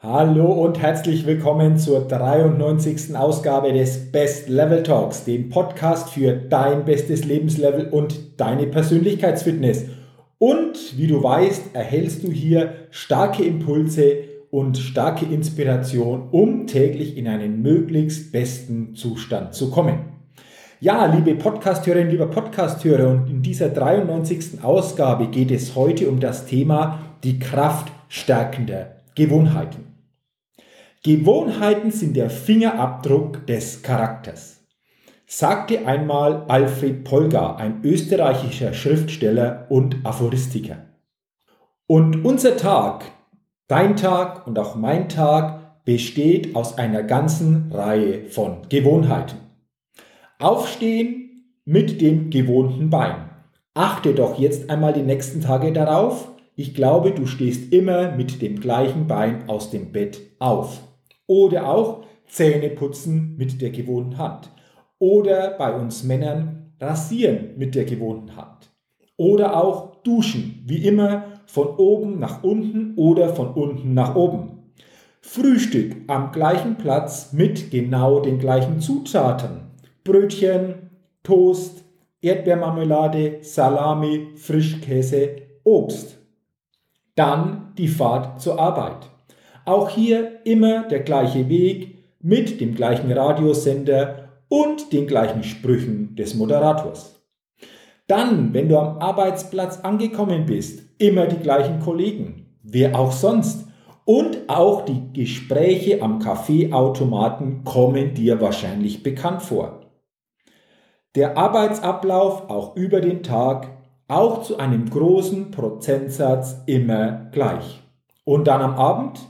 Hallo und herzlich willkommen zur 93. Ausgabe des Best Level Talks, dem Podcast für dein bestes Lebenslevel und deine Persönlichkeitsfitness. Und wie du weißt, erhältst du hier starke Impulse und starke Inspiration, um täglich in einen möglichst besten Zustand zu kommen. Ja, liebe Podcasthörerinnen, lieber Podcasthörer, und in dieser 93. Ausgabe geht es heute um das Thema die Kraft stärkender Gewohnheiten. Gewohnheiten sind der Fingerabdruck des Charakters, sagte einmal Alfred Polgar, ein österreichischer Schriftsteller und Aphoristiker. Und unser Tag, dein Tag und auch mein Tag besteht aus einer ganzen Reihe von Gewohnheiten. Aufstehen mit dem gewohnten Bein. Achte doch jetzt einmal die nächsten Tage darauf. Ich glaube, du stehst immer mit dem gleichen Bein aus dem Bett auf. Oder auch Zähne putzen mit der gewohnten Hand. Oder bei uns Männern rasieren mit der gewohnten Hand. Oder auch duschen, wie immer von oben nach unten oder von unten nach oben. Frühstück am gleichen Platz mit genau den gleichen Zutaten. Brötchen, Toast, Erdbeermarmelade, Salami, Frischkäse, Obst. Dann die Fahrt zur Arbeit. Auch hier immer der gleiche Weg mit dem gleichen Radiosender und den gleichen Sprüchen des Moderators. Dann, wenn du am Arbeitsplatz angekommen bist, immer die gleichen Kollegen, wer auch sonst. Und auch die Gespräche am Kaffeeautomaten kommen dir wahrscheinlich bekannt vor. Der Arbeitsablauf auch über den Tag, auch zu einem großen Prozentsatz immer gleich. Und dann am Abend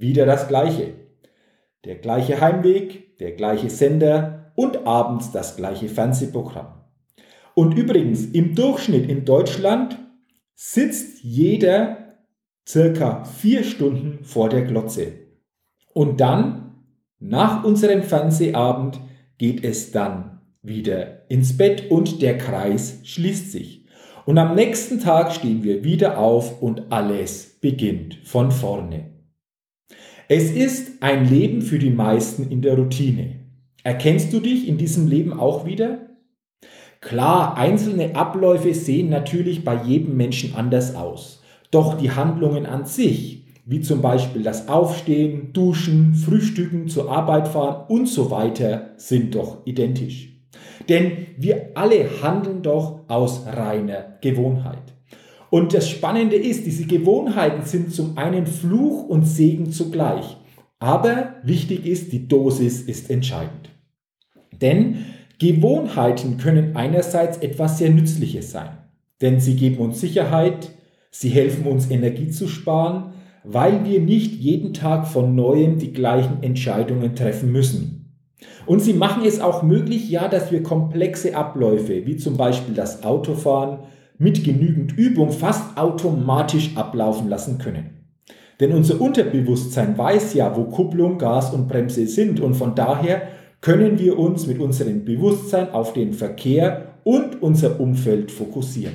wieder das gleiche. Der gleiche Heimweg, der gleiche Sender und abends das gleiche Fernsehprogramm. Und übrigens, im Durchschnitt in Deutschland sitzt jeder circa vier Stunden vor der Glotze. Und dann, nach unserem Fernsehabend, geht es dann wieder ins Bett und der Kreis schließt sich. Und am nächsten Tag stehen wir wieder auf und alles beginnt von vorne. Es ist ein Leben für die meisten in der Routine. Erkennst du dich in diesem Leben auch wieder? Klar, einzelne Abläufe sehen natürlich bei jedem Menschen anders aus. Doch die Handlungen an sich, wie zum Beispiel das Aufstehen, Duschen, Frühstücken, zur Arbeit fahren und so weiter, sind doch identisch. Denn wir alle handeln doch aus reiner Gewohnheit. Und das Spannende ist, diese Gewohnheiten sind zum einen Fluch und Segen zugleich. Aber wichtig ist, die Dosis ist entscheidend. Denn Gewohnheiten können einerseits etwas sehr Nützliches sein. Denn sie geben uns Sicherheit, sie helfen uns Energie zu sparen, weil wir nicht jeden Tag von neuem die gleichen Entscheidungen treffen müssen. Und sie machen es auch möglich, ja, dass wir komplexe Abläufe, wie zum Beispiel das Autofahren, mit genügend Übung fast automatisch ablaufen lassen können. Denn unser Unterbewusstsein weiß ja, wo Kupplung, Gas und Bremse sind und von daher können wir uns mit unserem Bewusstsein auf den Verkehr und unser Umfeld fokussieren.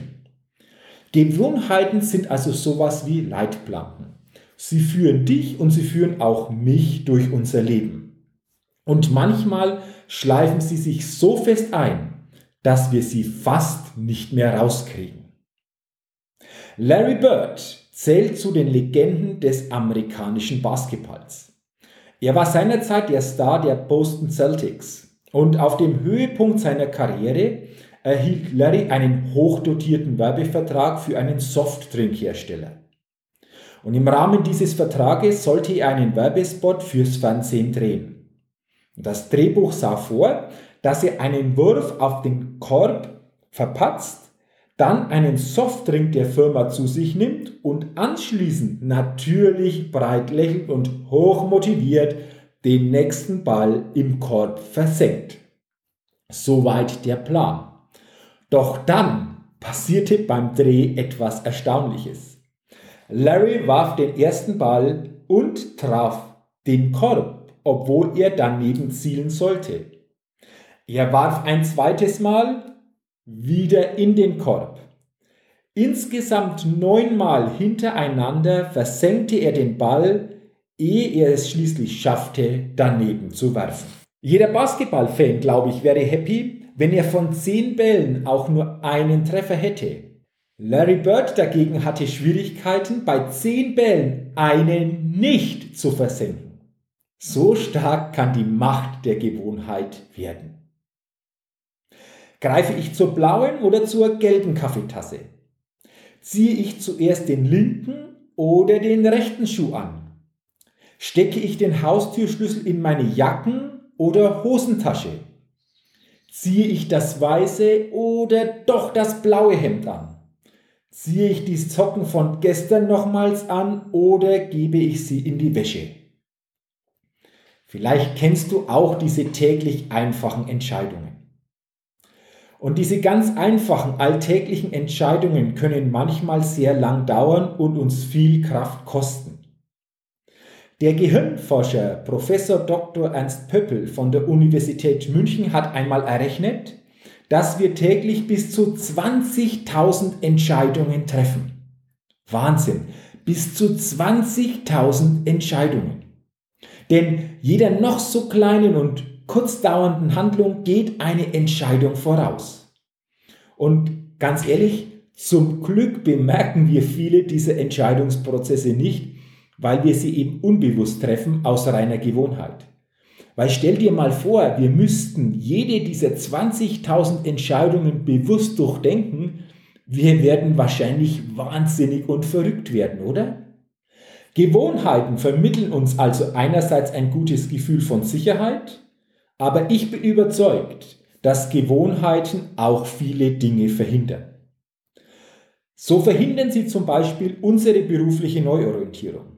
Gewohnheiten sind also sowas wie Leitplanken. Sie führen dich und sie führen auch mich durch unser Leben. Und manchmal schleifen sie sich so fest ein, dass wir sie fast nicht mehr rauskriegen. Larry Bird zählt zu den Legenden des amerikanischen Basketballs. Er war seinerzeit der Star der Boston Celtics und auf dem Höhepunkt seiner Karriere erhielt Larry einen hochdotierten Werbevertrag für einen Softdrinkhersteller. Und im Rahmen dieses Vertrages sollte er einen Werbespot fürs Fernsehen drehen. Das Drehbuch sah vor, dass er einen Wurf auf den Korb verpatzt, dann einen Softdrink der Firma zu sich nimmt und anschließend natürlich breit lächelnd und hoch motiviert den nächsten Ball im Korb versenkt. Soweit der Plan. Doch dann passierte beim Dreh etwas Erstaunliches. Larry warf den ersten Ball und traf den Korb, obwohl er daneben zielen sollte. Er warf ein zweites Mal wieder in den Korb. Insgesamt neunmal hintereinander versenkte er den Ball, ehe er es schließlich schaffte, daneben zu werfen. Jeder Basketballfan, glaube ich, wäre happy, wenn er von zehn Bällen auch nur einen Treffer hätte. Larry Bird dagegen hatte Schwierigkeiten, bei zehn Bällen einen nicht zu versenken. So stark kann die Macht der Gewohnheit werden. Greife ich zur blauen oder zur gelben Kaffeetasse? Ziehe ich zuerst den linken oder den rechten Schuh an? Stecke ich den Haustürschlüssel in meine Jacken- oder Hosentasche? Ziehe ich das weiße oder doch das blaue Hemd an? Ziehe ich die Socken von gestern nochmals an oder gebe ich sie in die Wäsche? Vielleicht kennst du auch diese täglich einfachen Entscheidungen. Und diese ganz einfachen alltäglichen Entscheidungen können manchmal sehr lang dauern und uns viel Kraft kosten. Der Gehirnforscher Professor Dr. Ernst Pöppel von der Universität München hat einmal errechnet, dass wir täglich bis zu 20.000 Entscheidungen treffen. Wahnsinn, bis zu 20.000 Entscheidungen. Denn jeder noch so kleinen und kurzdauernden Handlung geht eine Entscheidung voraus. Und ganz ehrlich, zum Glück bemerken wir viele dieser Entscheidungsprozesse nicht, weil wir sie eben unbewusst treffen aus reiner Gewohnheit. Weil stell dir mal vor, wir müssten jede dieser 20.000 Entscheidungen bewusst durchdenken, wir werden wahrscheinlich wahnsinnig und verrückt werden, oder? Gewohnheiten vermitteln uns also einerseits ein gutes Gefühl von Sicherheit, aber ich bin überzeugt, dass Gewohnheiten auch viele Dinge verhindern. So verhindern sie zum Beispiel unsere berufliche Neuorientierung.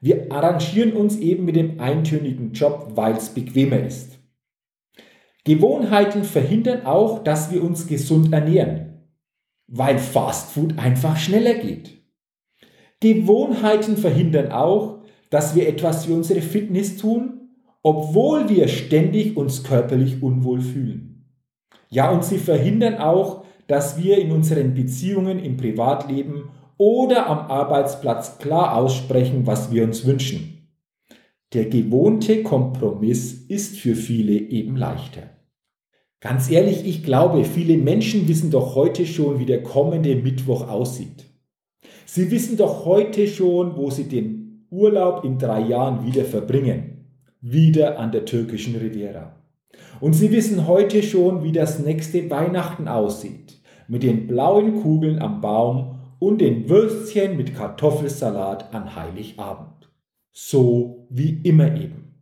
Wir arrangieren uns eben mit dem eintönigen Job, weil es bequemer ist. Gewohnheiten verhindern auch, dass wir uns gesund ernähren, weil Fastfood einfach schneller geht. Gewohnheiten verhindern auch, dass wir etwas für unsere Fitness tun, obwohl wir ständig uns körperlich unwohl fühlen. Ja, und sie verhindern auch, dass wir in unseren Beziehungen im Privatleben oder am Arbeitsplatz klar aussprechen, was wir uns wünschen. Der gewohnte Kompromiss ist für viele eben leichter. Ganz ehrlich, ich glaube, viele Menschen wissen doch heute schon, wie der kommende Mittwoch aussieht. Sie wissen doch heute schon, wo sie den Urlaub in drei Jahren wieder verbringen. Wieder an der türkischen Riviera. Und sie wissen heute schon, wie das nächste Weihnachten aussieht. Mit den blauen Kugeln am Baum und den Würstchen mit Kartoffelsalat an Heiligabend. So wie immer eben.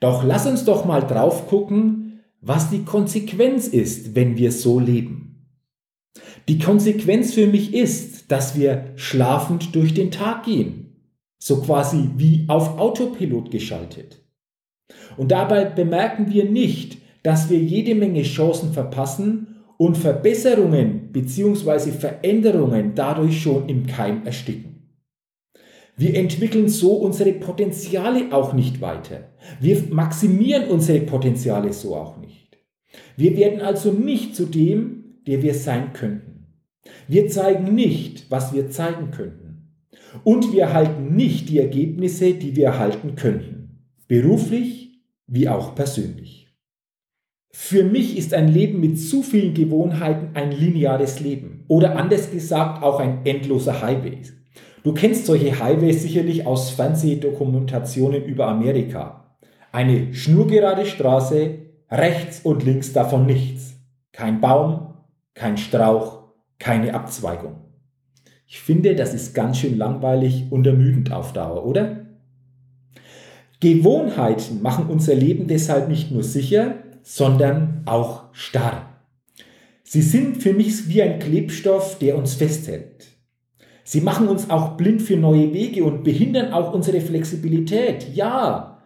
Doch lass uns doch mal drauf gucken, was die Konsequenz ist, wenn wir so leben. Die Konsequenz für mich ist, dass wir schlafend durch den Tag gehen, so quasi wie auf Autopilot geschaltet. Und dabei bemerken wir nicht, dass wir jede Menge Chancen verpassen und Verbesserungen bzw. Veränderungen dadurch schon im Keim ersticken. Wir entwickeln so unsere Potenziale auch nicht weiter. Wir maximieren unsere Potenziale so auch nicht. Wir werden also nicht zu dem, der wir sein könnten. Wir zeigen nicht, was wir zeigen könnten. Und wir erhalten nicht die Ergebnisse, die wir erhalten könnten. Beruflich wie auch persönlich. Für mich ist ein Leben mit zu vielen Gewohnheiten ein lineares Leben oder anders gesagt auch ein endloser Highway. Du kennst solche Highways sicherlich aus Fernsehdokumentationen über Amerika. Eine schnurgerade Straße, rechts und links davon nichts. Kein Baum, kein Strauch, keine Abzweigung. Ich finde, das ist ganz schön langweilig und ermüdend auf Dauer, oder? Gewohnheiten machen unser Leben deshalb nicht nur sicher, sondern auch starr. Sie sind für mich wie ein Klebstoff, der uns festhält. Sie machen uns auch blind für neue Wege und behindern auch unsere Flexibilität. Ja.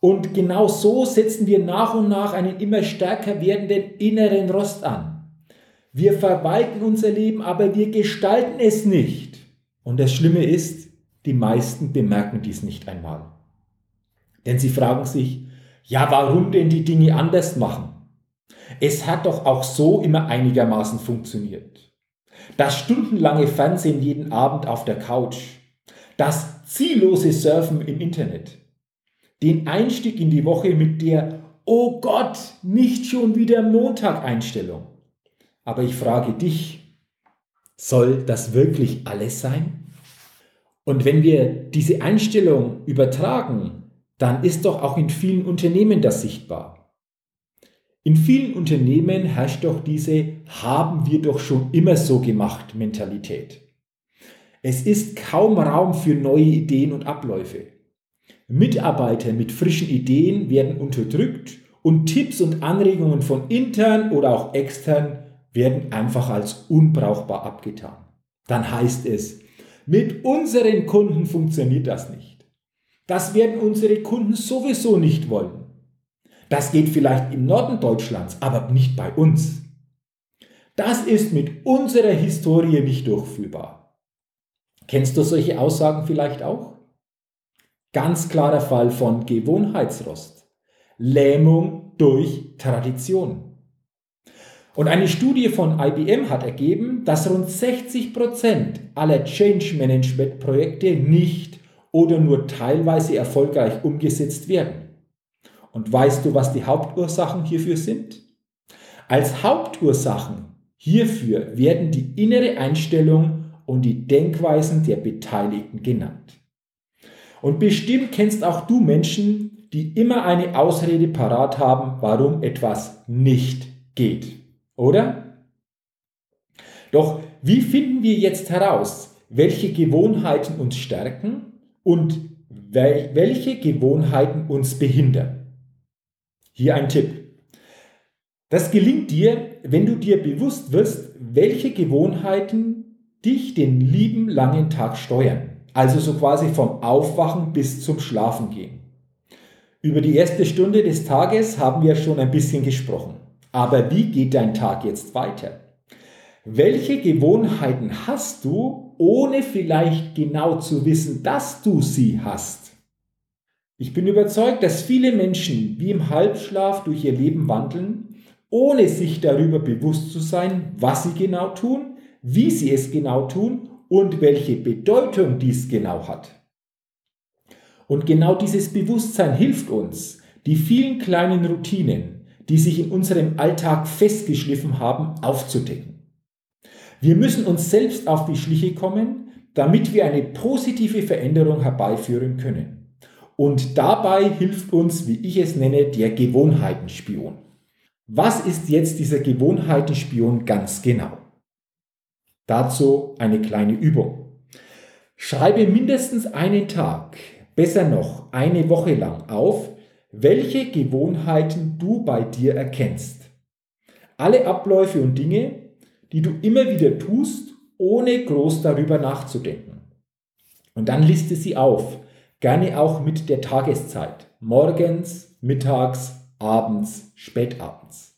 Und genau so setzen wir nach und nach einen immer stärker werdenden inneren Rost an. Wir verwalten unser Leben, aber wir gestalten es nicht. Und das Schlimme ist, die meisten bemerken dies nicht einmal. Denn sie fragen sich, ja, warum denn die Dinge anders machen? Es hat doch auch so immer einigermaßen funktioniert. Das stundenlange Fernsehen jeden Abend auf der Couch, das ziellose Surfen im Internet, den Einstieg in die Woche mit der Oh Gott, nicht schon wieder Montag-Einstellung. Aber ich frage dich, soll das wirklich alles sein? Und wenn wir diese Einstellung übertragen, dann ist doch auch in vielen Unternehmen das sichtbar. In vielen Unternehmen herrscht doch diese haben wir doch schon immer so gemacht Mentalität. Es ist kaum Raum für neue Ideen und Abläufe. Mitarbeiter mit frischen Ideen werden unterdrückt und Tipps und Anregungen von intern oder auch extern werden einfach als unbrauchbar abgetan. Dann heißt es, mit unseren Kunden funktioniert das nicht. Das werden unsere Kunden sowieso nicht wollen. Das geht vielleicht im Norden Deutschlands, aber nicht bei uns. Das ist mit unserer Historie nicht durchführbar. Kennst du solche Aussagen vielleicht auch? Ganz klarer Fall von Gewohnheitsrost. Lähmung durch Tradition. Und eine Studie von IBM hat ergeben, dass rund 60 Prozent aller Change Management Projekte nicht oder nur teilweise erfolgreich umgesetzt werden. Und weißt du, was die Hauptursachen hierfür sind? Als Hauptursachen hierfür werden die innere Einstellung und die Denkweisen der Beteiligten genannt. Und bestimmt kennst auch du Menschen, die immer eine Ausrede parat haben, warum etwas nicht geht. Oder? Doch wie finden wir jetzt heraus, welche Gewohnheiten uns stärken und welche Gewohnheiten uns behindern? Hier ein Tipp. Das gelingt dir, wenn du dir bewusst wirst, welche Gewohnheiten dich den lieben langen Tag steuern. Also so quasi vom Aufwachen bis zum Schlafengehen. Über die erste Stunde des Tages haben wir schon ein bisschen gesprochen. Aber wie geht dein Tag jetzt weiter? Welche Gewohnheiten hast du, ohne vielleicht genau zu wissen, dass du sie hast? Ich bin überzeugt, dass viele Menschen wie im Halbschlaf durch ihr Leben wandeln, ohne sich darüber bewusst zu sein, was sie genau tun, wie sie es genau tun und welche Bedeutung dies genau hat. Und genau dieses Bewusstsein hilft uns, die vielen kleinen Routinen, die sich in unserem Alltag festgeschliffen haben, aufzudecken. Wir müssen uns selbst auf die Schliche kommen, damit wir eine positive Veränderung herbeiführen können. Und dabei hilft uns, wie ich es nenne, der Gewohnheitenspion. Was ist jetzt dieser Gewohnheitenspion ganz genau? Dazu eine kleine Übung. Schreibe mindestens einen Tag, besser noch eine Woche lang auf, welche Gewohnheiten du bei dir erkennst. Alle Abläufe und Dinge, die du immer wieder tust, ohne groß darüber nachzudenken. Und dann liste sie auf, gerne auch mit der Tageszeit, morgens, mittags, abends, spätabends.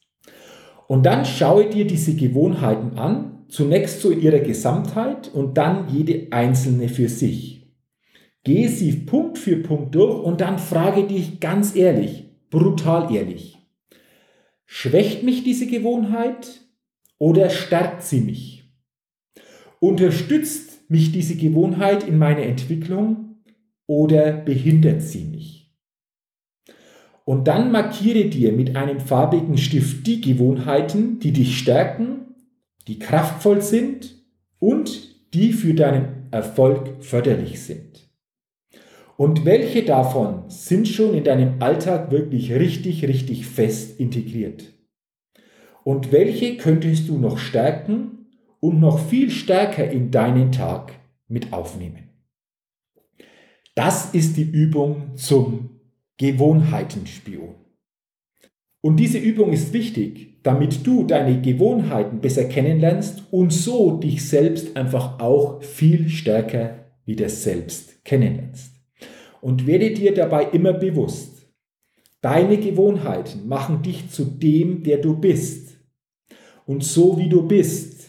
Und dann schaue dir diese Gewohnheiten an, zunächst so ihrer Gesamtheit und dann jede einzelne für sich. Gehe sie Punkt für Punkt durch und dann frage dich ganz ehrlich, brutal ehrlich, schwächt mich diese Gewohnheit oder stärkt sie mich? Unterstützt mich diese Gewohnheit in meiner Entwicklung oder behindert sie mich? Und dann markiere dir mit einem farbigen Stift die Gewohnheiten, die dich stärken, die kraftvoll sind und die für deinen Erfolg förderlich sind. Und welche davon sind schon in deinem Alltag wirklich richtig, richtig fest integriert? Und welche könntest du noch stärken und noch viel stärker in deinen Tag mit aufnehmen? Das ist die Übung zum Gewohnheitenspion. Und diese Übung ist wichtig, damit du deine Gewohnheiten besser kennenlernst und so dich selbst einfach auch viel stärker wieder selbst kennenlernst. Und werde dir dabei immer bewusst, deine Gewohnheiten machen dich zu dem, der du bist. Und so wie du bist,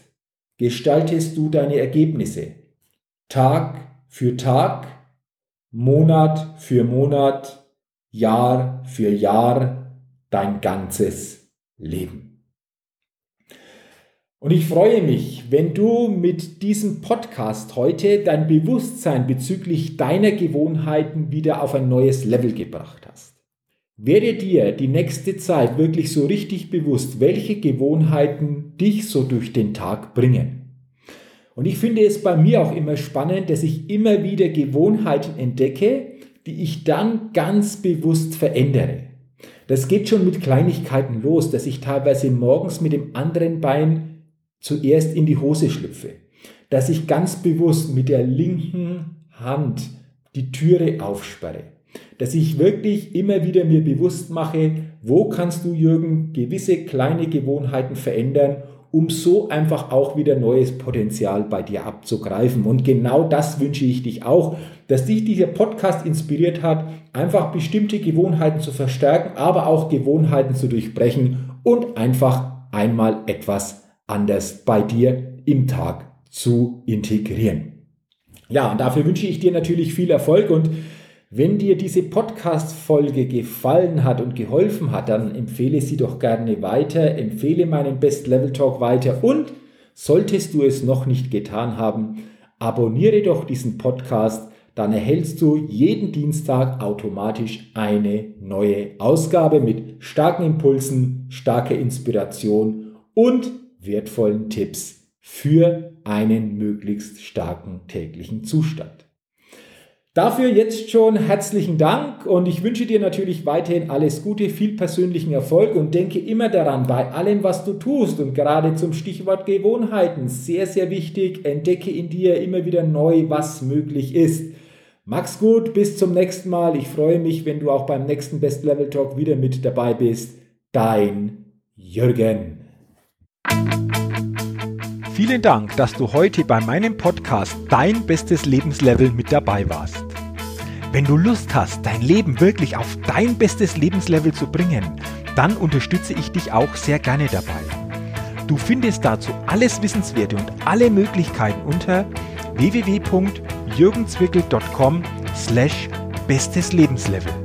gestaltest du deine Ergebnisse. Tag für Tag, Monat für Monat, Jahr für Jahr, dein ganzes Leben. Und ich freue mich, wenn du mit diesem Podcast heute dein Bewusstsein bezüglich deiner Gewohnheiten wieder auf ein neues Level gebracht hast. Werde dir die nächste Zeit wirklich so richtig bewusst, welche Gewohnheiten dich so durch den Tag bringen. Und ich finde es bei mir auch immer spannend, dass ich immer wieder Gewohnheiten entdecke, die ich dann ganz bewusst verändere. Das geht schon mit Kleinigkeiten los, dass ich teilweise morgens mit dem anderen Bein zuerst in die Hose schlüpfe, dass ich ganz bewusst mit der linken Hand die Türe aufsperre, dass ich wirklich immer wieder mir bewusst mache, wo kannst du, Jürgen, gewisse kleine Gewohnheiten verändern, um so einfach auch wieder neues Potenzial bei dir abzugreifen. Und genau das wünsche ich dich auch, dass dich dieser Podcast inspiriert hat, einfach bestimmte Gewohnheiten zu verstärken, aber auch Gewohnheiten zu durchbrechen und einfach einmal etwas anders bei dir im Tag zu integrieren. Ja, und dafür wünsche ich dir natürlich viel Erfolg. Und wenn dir diese Podcast-Folge gefallen hat und geholfen hat, dann empfehle sie doch gerne weiter, empfehle meinen Best Level Talk weiter. Und solltest du es noch nicht getan haben, abonniere doch diesen Podcast, dann erhältst du jeden Dienstag automatisch eine neue Ausgabe mit starken Impulsen, starker Inspiration und wertvollen Tipps für einen möglichst starken täglichen Zustand. Dafür jetzt schon herzlichen Dank und ich wünsche dir natürlich weiterhin alles Gute, viel persönlichen Erfolg und denke immer daran, bei allem, was du tust und gerade zum Stichwort Gewohnheiten, sehr, sehr wichtig, entdecke in dir immer wieder neu, was möglich ist. Mach's gut, bis zum nächsten Mal. Ich freue mich, wenn du auch beim nächsten Best Level Talk wieder mit dabei bist. Dein Jürgen. Vielen Dank, dass du heute bei meinem Podcast Dein bestes Lebenslevel mit dabei warst. Wenn du Lust hast, dein Leben wirklich auf dein bestes Lebenslevel zu bringen, dann unterstütze ich dich auch sehr gerne dabei. Du findest dazu alles Wissenswerte und alle Möglichkeiten unter www.jürgenzwickel.com slash bestes Lebenslevel.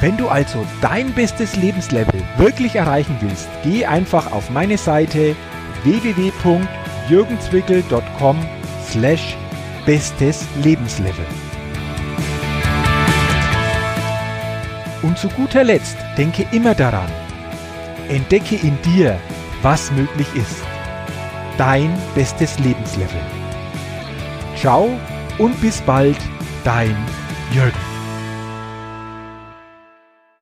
Wenn du also dein bestes Lebenslevel wirklich erreichen willst, geh einfach auf meine Seite www.jürgenzwickel.com slash bestes Lebenslevel. Und zu guter Letzt denke immer daran, entdecke in dir, was möglich ist. Dein bestes Lebenslevel. Ciao und bis bald, dein Jürgen.